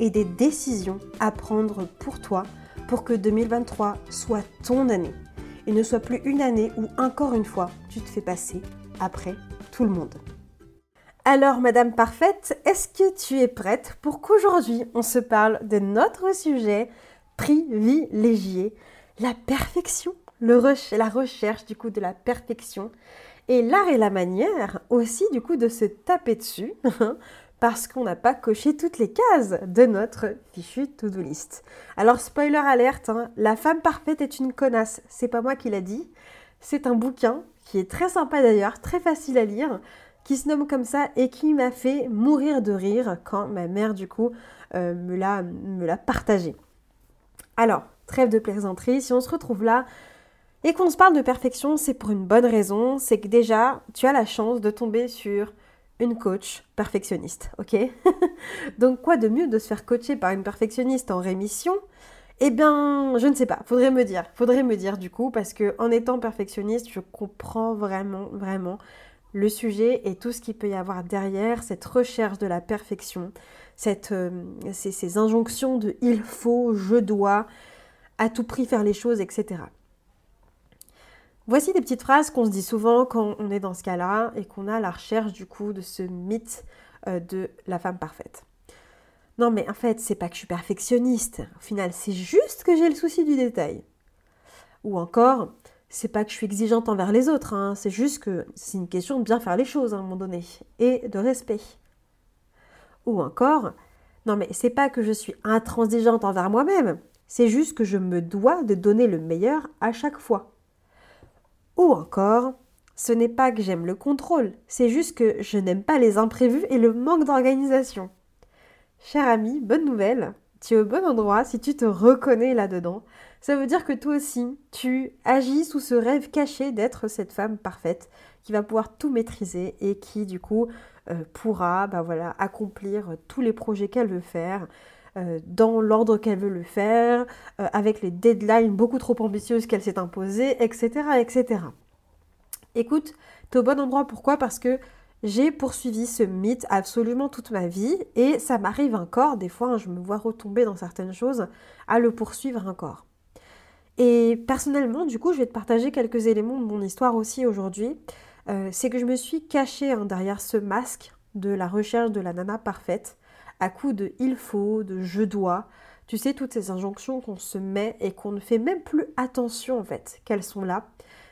et des décisions à prendre pour toi pour que 2023 soit ton année et ne soit plus une année où encore une fois tu te fais passer après tout le monde. Alors Madame Parfaite, est-ce que tu es prête pour qu'aujourd'hui on se parle de notre sujet privilégié, la perfection, la recherche du coup de la perfection et l'art et la manière aussi du coup de se taper dessus parce qu'on n'a pas coché toutes les cases de notre fichu to-do list. Alors spoiler alerte, hein, La femme parfaite est une connasse, c'est pas moi qui l'a dit, c'est un bouquin qui est très sympa d'ailleurs, très facile à lire, qui se nomme comme ça et qui m'a fait mourir de rire quand ma mère du coup euh, me l'a partagé. Alors, trêve de plaisanterie, si on se retrouve là et qu'on se parle de perfection, c'est pour une bonne raison, c'est que déjà, tu as la chance de tomber sur une coach perfectionniste, ok Donc quoi de mieux de se faire coacher par une perfectionniste en rémission? Eh bien, je ne sais pas, faudrait me dire, faudrait me dire du coup, parce que en étant perfectionniste, je comprends vraiment, vraiment le sujet et tout ce qu'il peut y avoir derrière, cette recherche de la perfection, cette, euh, ces, ces injonctions de il faut, je dois, à tout prix faire les choses, etc. Voici des petites phrases qu'on se dit souvent quand on est dans ce cas-là et qu'on a la recherche du coup de ce mythe euh, de la femme parfaite. Non mais en fait, c'est pas que je suis perfectionniste. Au final, c'est juste que j'ai le souci du détail. Ou encore, c'est pas que je suis exigeante envers les autres, hein. c'est juste que c'est une question de bien faire les choses à un moment donné et de respect. Ou encore, non mais c'est pas que je suis intransigeante envers moi-même, c'est juste que je me dois de donner le meilleur à chaque fois. Ou encore, ce n'est pas que j'aime le contrôle, c'est juste que je n'aime pas les imprévus et le manque d'organisation. Cher ami, bonne nouvelle, tu es au bon endroit si tu te reconnais là-dedans. Ça veut dire que toi aussi, tu agis sous ce rêve caché d'être cette femme parfaite qui va pouvoir tout maîtriser et qui du coup euh, pourra bah voilà, accomplir tous les projets qu'elle veut faire, euh, dans l'ordre qu'elle veut le faire, euh, avec les deadlines beaucoup trop ambitieuses qu'elle s'est imposées, etc., etc. Écoute, tu es au bon endroit. Pourquoi? Parce que j'ai poursuivi ce mythe absolument toute ma vie et ça m'arrive encore, des fois, hein, je me vois retomber dans certaines choses, à le poursuivre encore. Et personnellement, du coup, je vais te partager quelques éléments de mon histoire aussi aujourd'hui. Euh, c'est que je me suis cachée hein, derrière ce masque de la recherche de la nana parfaite à coup de il faut, de je dois. Tu sais, toutes ces injonctions qu'on se met et qu'on ne fait même plus attention en fait qu'elles sont là.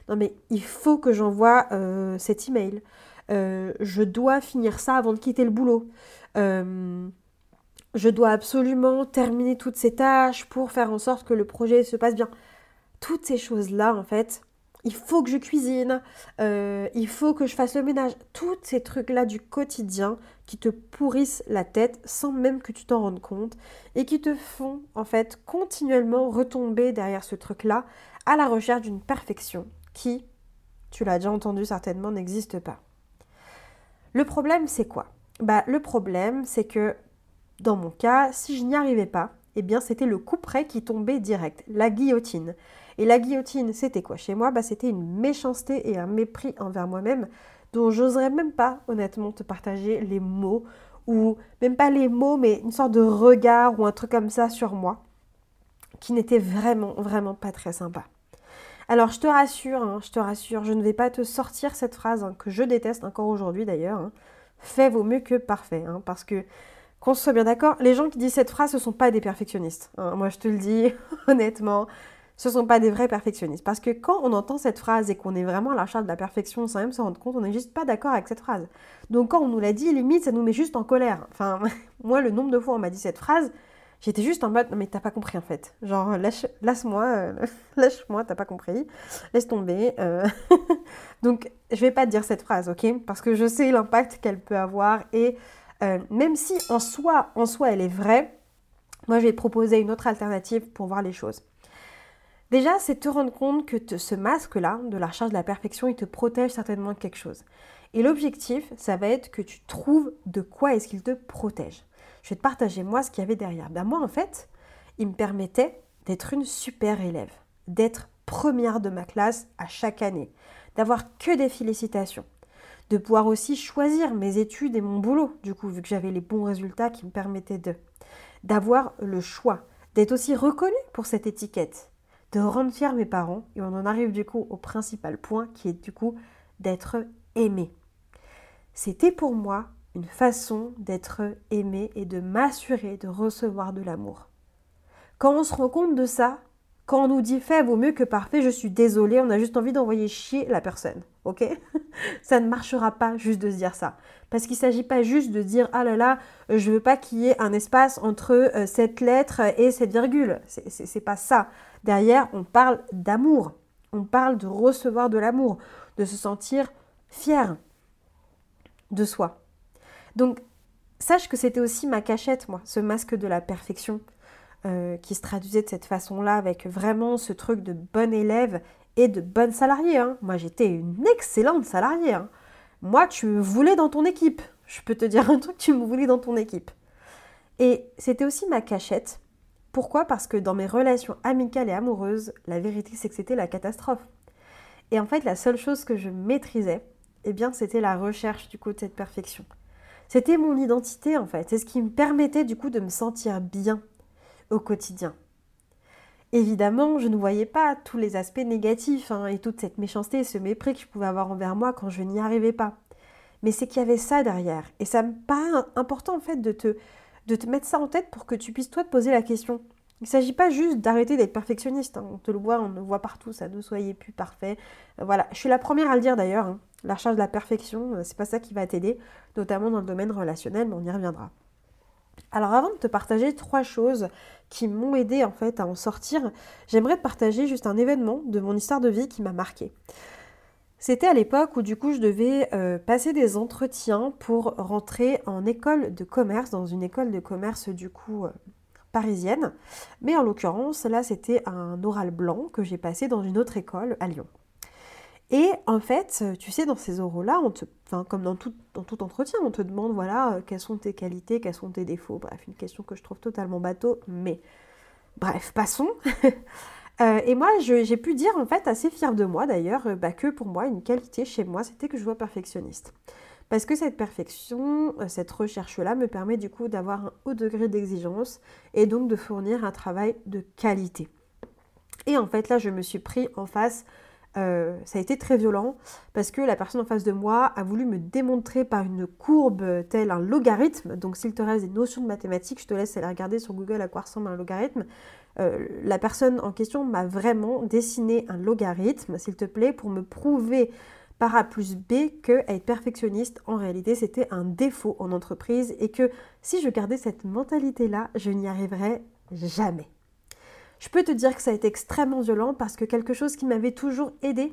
Non mais il faut que j'envoie euh, cet email. Euh, je dois finir ça avant de quitter le boulot. Euh, je dois absolument terminer toutes ces tâches pour faire en sorte que le projet se passe bien. Toutes ces choses-là, en fait, il faut que je cuisine, euh, il faut que je fasse le ménage. Tous ces trucs-là du quotidien qui te pourrissent la tête sans même que tu t'en rendes compte et qui te font en fait continuellement retomber derrière ce truc-là à la recherche d'une perfection qui, tu l'as déjà entendu certainement, n'existe pas. Le problème, c'est quoi? Bah, le problème, c'est que dans mon cas, si je n'y arrivais pas, eh bien, c'était le coup près qui tombait direct, la guillotine. Et la guillotine, c'était quoi chez moi? Bah, C'était une méchanceté et un mépris envers moi-même dont j'oserais même pas honnêtement te partager les mots ou même pas les mots mais une sorte de regard ou un truc comme ça sur moi qui n'était vraiment vraiment pas très sympa. Alors je te rassure, hein, je te rassure, je ne vais pas te sortir cette phrase hein, que je déteste encore aujourd'hui d'ailleurs. Hein. Fait vaut mieux que parfait, parce que qu'on soit bien d'accord, les gens qui disent cette phrase, ce ne sont pas des perfectionnistes. moi je te le dis honnêtement, ce ne sont pas des vrais perfectionnistes. Parce que quand on entend cette phrase et qu'on est vraiment à la recherche de la perfection sans même se rendre compte, on n'est juste pas d'accord avec cette phrase. Donc quand on nous l'a dit, limite, ça nous met juste en colère. Enfin, moi, le nombre de fois où on m'a dit cette phrase, j'étais juste en mode, non mais t'as pas compris en fait. Genre, lâche, moi euh, lâche-moi, t'as pas compris. Laisse tomber. Euh. Donc, je vais pas te dire cette phrase, ok? Parce que je sais l'impact qu'elle peut avoir et euh, même si en soi, en soi, elle est vraie, moi, je vais proposer une autre alternative pour voir les choses. Déjà, c'est te rendre compte que ce masque-là, de la recherche de la perfection, il te protège certainement de quelque chose. Et l'objectif, ça va être que tu trouves de quoi est-ce qu'il te protège. Je vais te partager moi ce qu'il y avait derrière. Ben moi, en fait, il me permettait d'être une super élève, d'être première de ma classe à chaque année, d'avoir que des félicitations, de pouvoir aussi choisir mes études et mon boulot, du coup, vu que j'avais les bons résultats qui me permettaient de, d'avoir le choix, d'être aussi reconnue pour cette étiquette, de rendre fiers mes parents. Et on en arrive du coup au principal point qui est du coup d'être aimé. C'était pour moi une façon d'être aimé et de m'assurer de recevoir de l'amour. Quand on se rend compte de ça, quand on nous dit fait vaut mieux que parfait, je suis désolée, on a juste envie d'envoyer chier la personne. Ok? Ça ne marchera pas juste de se dire ça. Parce qu'il ne s'agit pas juste de dire ah là là, je veux pas qu'il y ait un espace entre euh, cette lettre et cette virgule. C'est pas ça. Derrière, on parle d'amour. On parle de recevoir de l'amour, de se sentir fier de soi. Donc, sache que c'était aussi ma cachette, moi, ce masque de la perfection. Euh, qui se traduisait de cette façon-là, avec vraiment ce truc de bon élève et de bonne salariée. Hein. Moi, j'étais une excellente salariée. Hein. Moi, tu me voulais dans ton équipe. Je peux te dire un truc, tu me voulais dans ton équipe. Et c'était aussi ma cachette. Pourquoi? Parce que dans mes relations amicales et amoureuses, la vérité, c'est que c'était la catastrophe. Et en fait, la seule chose que je maîtrisais, eh bien, c'était la recherche du coup de cette perfection. C'était mon identité en fait. C'est ce qui me permettait du coup de me sentir bien au quotidien. Évidemment, je ne voyais pas tous les aspects négatifs hein, et toute cette méchanceté et ce mépris que je pouvais avoir envers moi quand je n'y arrivais pas. Mais c'est qu'il y avait ça derrière. Et ça me paraît important en fait de te, mettre ça en tête pour que tu puisses toi te poser la question. Il ne s'agit pas juste d'arrêter d'être perfectionniste. Hein. On te le voit, on le voit partout, ça ne soyez plus parfait. Voilà, je suis la première à le dire d'ailleurs. Hein. La recherche de la perfection, euh, c'est pas ça qui va t'aider, notamment dans le domaine relationnel, mais on y reviendra. Alors avant de te partager trois choses qui m'ont aidé en fait à en sortir, j'aimerais te partager juste un événement de mon histoire de vie qui m'a marqué. C'était à l'époque où du coup je devais euh, passer des entretiens pour rentrer en école de commerce, dans une école de commerce du coup euh, parisienne. Mais en l'occurrence là c'était un oral blanc que j'ai passé dans une autre école à Lyon. Et en fait, tu sais, dans ces oraux-là, comme dans tout, entretien, on te demande, voilà, euh, quelles sont tes qualités, quels sont tes défauts. Bref, une question que je trouve totalement bateau, mais bref, passons. Euh, et moi, j'ai pu dire, en fait, assez fière de moi d'ailleurs, euh, bah, que pour moi, une qualité chez moi, c'était que je vois perfectionniste. Parce que cette perfection, cette recherche-là me permet du coup d'avoir un haut degré d'exigence et donc de fournir un travail de qualité. Et en fait, là, je me suis pris en face euh, ça a été très violent parce que la personne en face de moi a voulu me démontrer par une courbe telle un logarithme. Donc s'il te reste des notions de mathématiques, je te laisse aller regarder sur Google à quoi ressemble un logarithme. Euh, la personne en question m'a vraiment dessiné un logarithme, s'il te plaît, pour me prouver par A plus B que être perfectionniste, en réalité, c'était un défaut en entreprise et que si je gardais cette mentalité-là, je n'y arriverais jamais. Je peux te dire que ça a été extrêmement violent parce que quelque chose qui m'avait toujours aidé,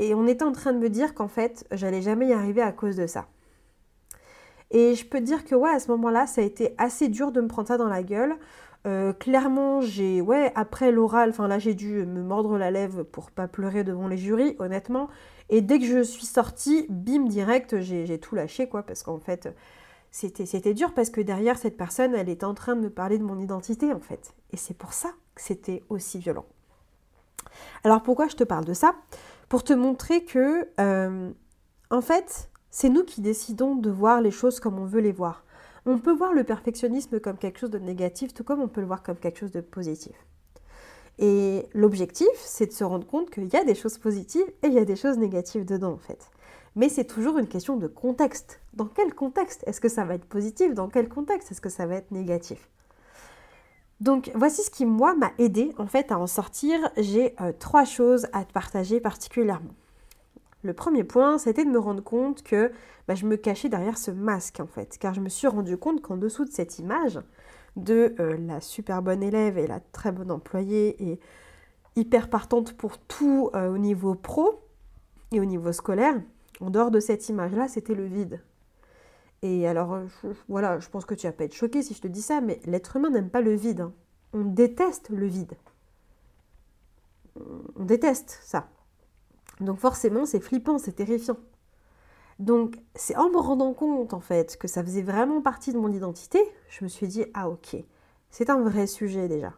et on était en train de me dire qu'en fait, j'allais jamais y arriver à cause de ça. Et je peux te dire que ouais, à ce moment-là, ça a été assez dur de me prendre ça dans la gueule. Euh, clairement, j'ai, ouais, après l'oral, enfin là, j'ai dû me mordre la lèvre pour pas pleurer devant les jurys, honnêtement. Et dès que je suis sortie, bim, direct, j'ai tout lâché, quoi, parce qu'en fait, c'était dur parce que derrière cette personne, elle était en train de me parler de mon identité, en fait. Et c'est pour ça c'était aussi violent. Alors pourquoi je te parle de ça? Pour te montrer que, euh, en fait, c'est nous qui décidons de voir les choses comme on veut les voir. On peut voir le perfectionnisme comme quelque chose de négatif, tout comme on peut le voir comme quelque chose de positif. Et l'objectif, c'est de se rendre compte qu'il y a des choses positives et il y a des choses négatives dedans, en fait. Mais c'est toujours une question de contexte. Dans quel contexte? Est-ce que ça va être positif? Dans quel contexte? Est-ce que ça va être négatif? Donc voici ce qui moi m'a aidé en fait à en sortir. J'ai euh, trois choses à te partager particulièrement. Le premier point, c'était de me rendre compte que bah, je me cachais derrière ce masque en fait, car je me suis rendu compte qu'en dessous de cette image de euh, la super bonne élève et la très bonne employée et hyper partante pour tout euh, au niveau pro et au niveau scolaire, en dehors de cette image-là, c'était le vide. Et alors, euh, voilà, je pense que tu vas pas être choqué si je te dis ça, mais l'être humain n'aime pas le vide. Hein. On déteste le vide. On déteste ça. Donc forcément, c'est flippant, c'est terrifiant. Donc c'est en me rendant compte en fait que ça faisait vraiment partie de mon identité, je me suis dit ah ok, c'est un vrai sujet déjà.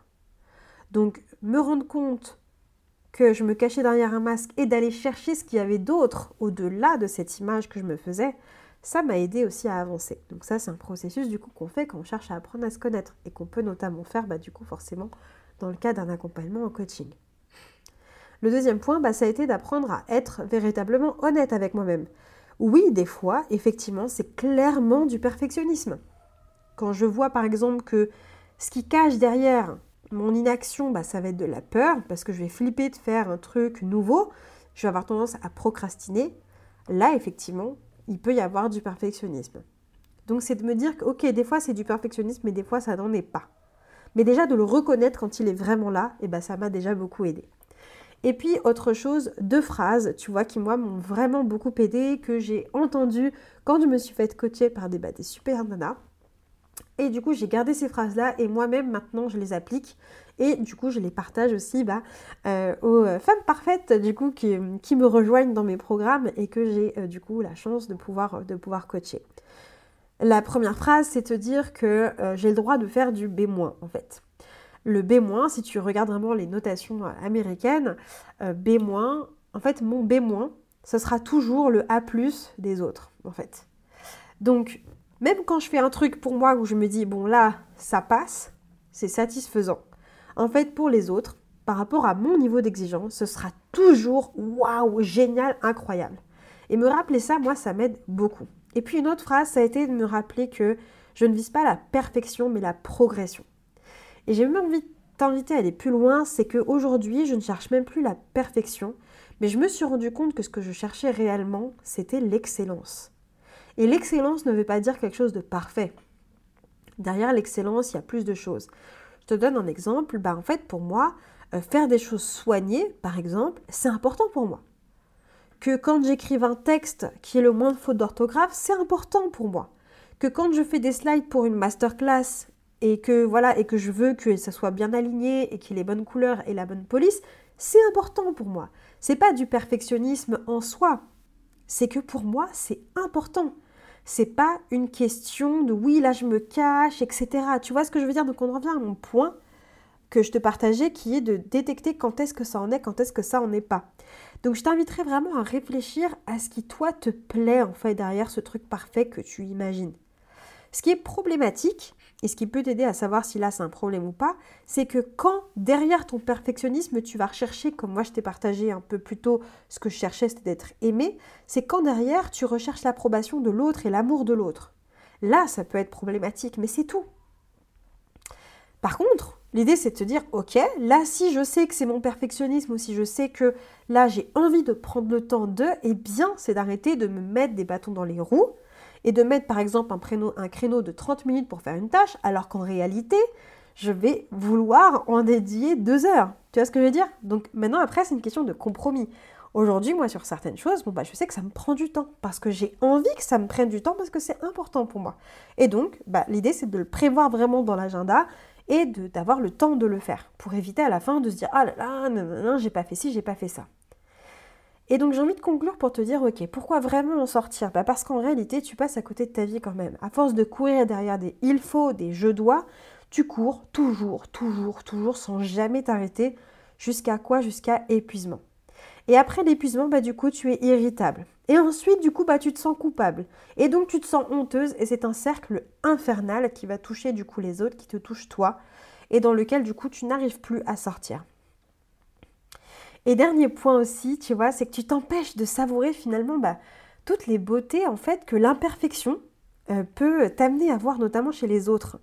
Donc me rendre compte que je me cachais derrière un masque et d'aller chercher ce qu'il y avait d'autre au-delà de cette image que je me faisais, ça m'a aidé aussi à avancer. Donc ça c'est un processus du coup qu'on fait quand on cherche à apprendre à se connaître et qu'on peut notamment faire bah, du coup forcément dans le cas d'un accompagnement en coaching. Le deuxième point, bah, ça a été d'apprendre à être véritablement honnête avec moi-même. Oui, des fois, effectivement, c'est clairement du perfectionnisme. Quand je vois par exemple que ce qui cache derrière mon inaction, bah, ça va être de la peur, parce que je vais flipper de faire un truc nouveau, je vais avoir tendance à procrastiner. Là, effectivement, il peut y avoir du perfectionnisme. Donc c'est de me dire que, ok, des fois c'est du perfectionnisme, mais des fois ça n'en est pas. Mais déjà de le reconnaître quand il est vraiment là, et eh ben, ça m'a déjà beaucoup aidé. Et puis autre chose, deux phrases, tu vois, qui moi m'ont vraiment beaucoup aidé, que j'ai entendu quand je me suis fait coacher par des, bah, des super nanas. Et du coup, j'ai gardé ces phrases-là et moi-même, maintenant, je les applique. Et du coup, je les partage aussi bah, euh, aux femmes parfaites, du coup, qui, qui, me rejoignent dans mes programmes et que j'ai, euh, du coup, la chance de pouvoir, de pouvoir coacher. La première phrase, c'est te dire que euh, j'ai le droit de faire du B-, en fait. Le B-, si tu regardes vraiment les notations américaines, B-, en fait, mon B-, ce sera toujours le A+, des autres, en fait. Donc, même quand je fais un truc pour moi où je me dis, bon là, ça passe, c'est satisfaisant. En fait, pour les autres, par rapport à mon niveau d'exigence, ce sera toujours waouh, génial, incroyable. Et me rappeler ça, moi, ça m'aide beaucoup. Et puis une autre phrase, ça a été de me rappeler que je ne vise pas la perfection, mais la progression. Et j'ai même envie de t'inviter à aller plus loin, c'est qu'aujourd'hui, je ne cherche même plus la perfection, mais je me suis rendu compte que ce que je cherchais réellement, c'était l'excellence. Et l'excellence ne veut pas dire quelque chose de parfait. Derrière l'excellence, il y a plus de choses. Je te donne un exemple. Bah, en fait, pour moi, euh, faire des choses soignées, par exemple, c'est important pour moi. Que quand j'écrive un texte qui est le moins de fautes d'orthographe, c'est important pour moi. Que quand je fais des slides pour une masterclass et que voilà et que je veux que ça soit bien aligné et qu'il ait les bonnes couleurs et la bonne police, c'est important pour moi. C'est pas du perfectionnisme en soi. C'est que pour moi, c'est important c'est pas une question de oui, là je me cache, etc. Tu vois ce que je veux dire? Donc on revient à mon point que je te partageais qui est de détecter quand est-ce que ça en est, quand est-ce que ça en est pas. Donc je t'inviterai vraiment à réfléchir à ce qui toi te plaît en fait derrière ce truc parfait que tu imagines. Ce qui est problématique, et ce qui peut t'aider à savoir si là c'est un problème ou pas, c'est que quand derrière ton perfectionnisme, tu vas rechercher, comme moi je t'ai partagé un peu plus tôt, ce que je cherchais c'était d'être aimé, c'est quand derrière tu recherches l'approbation de l'autre et l'amour de l'autre. Là, ça peut être problématique, mais c'est tout. Par contre, l'idée c'est de te dire, ok, là si je sais que c'est mon perfectionnisme ou si je sais que là j'ai envie de prendre le temps de, eh bien c'est d'arrêter de me mettre des bâtons dans les roues et de mettre par exemple un créneau, de 30 minutes pour faire une tâche, alors qu'en réalité, je vais vouloir en dédier deux heures. Tu vois ce que je veux dire? Donc maintenant, après, c'est une question de compromis. Aujourd'hui, moi, sur certaines choses, bon, bah, je sais que ça me prend du temps parce que j'ai envie que ça me prenne du temps parce que c'est important pour moi. Et donc, bah, l'idée, c'est de le prévoir vraiment dans l'agenda et d'avoir le temps de le faire pour éviter à la fin de se dire ah là là, non, non, non j'ai pas fait ci, j'ai pas fait ça. Et donc j'ai envie de conclure pour te dire, ok, pourquoi vraiment en sortir? Bah Parce qu'en réalité, tu passes à côté de ta vie quand même. À force de courir derrière des il faut, des je dois, tu cours toujours, toujours, toujours, sans jamais t'arrêter. Jusqu'à quoi? Jusqu'à épuisement. Et après l'épuisement, bah du coup, tu es irritable. Et ensuite, du coup, bah tu te sens coupable. Et donc tu te sens honteuse et c'est un cercle infernal qui va toucher du coup les autres, qui te touche toi, et dans lequel du coup tu n'arrives plus à sortir. Et dernier point aussi, tu vois, c'est que tu t'empêches de savourer finalement bah, toutes les beautés en fait que l'imperfection euh, peut t'amener à voir, notamment chez les autres.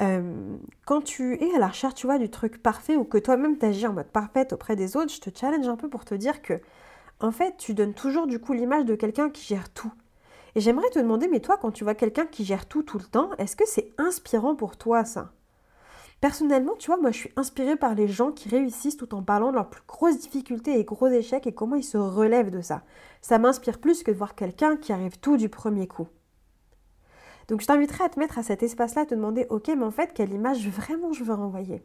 Euh, quand tu es à la recherche, tu vois, du truc parfait ou que toi-même t'agis en mode parfaite auprès des autres, je te challenge un peu pour te dire que, en fait, tu donnes toujours du coup l'image de quelqu'un qui gère tout. Et j'aimerais te demander, mais toi, quand tu vois quelqu'un qui gère tout tout le temps, est-ce que c'est inspirant pour toi ça? Personnellement, tu vois, moi je suis inspirée par les gens qui réussissent tout en parlant de leurs plus grosses difficultés et gros échecs et comment ils se relèvent de ça. Ça m'inspire plus que de voir quelqu'un qui arrive tout du premier coup. Donc je t'inviterai à te mettre à cet espace-là, à te demander, ok, mais en fait, quelle image vraiment je veux renvoyer?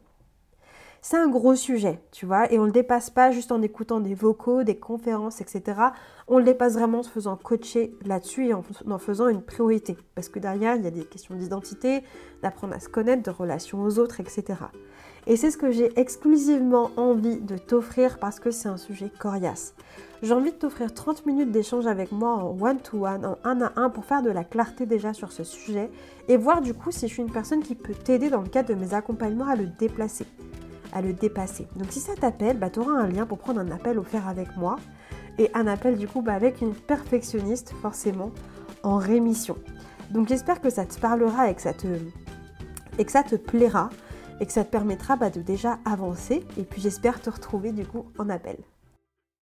C'est un gros sujet, tu vois, et on ne le dépasse pas juste en écoutant des vocaux, des conférences, etc. On le dépasse vraiment en se faisant coacher là-dessus et en, en, faisant une priorité. Parce que derrière, il y a des questions d'identité, d'apprendre à se connaître, de relations aux autres, etc. Et c'est ce que j'ai exclusivement envie de t'offrir parce que c'est un sujet coriace. J'ai envie de t'offrir 30 minutes d'échange avec moi en one-to-one, en un à un, pour faire de la clarté déjà sur ce sujet et voir du coup si je suis une personne qui peut t'aider dans le cadre de mes accompagnements à le déplacer à le dépasser. Donc si ça t'appelle, bah, tu auras un lien pour prendre un appel offert avec moi et un appel du coup bah, avec une perfectionniste forcément en rémission. Donc j'espère que ça te parlera et que ça te, que ça te plaira et que ça te permettra bah, de déjà avancer et puis j'espère te retrouver du coup en appel.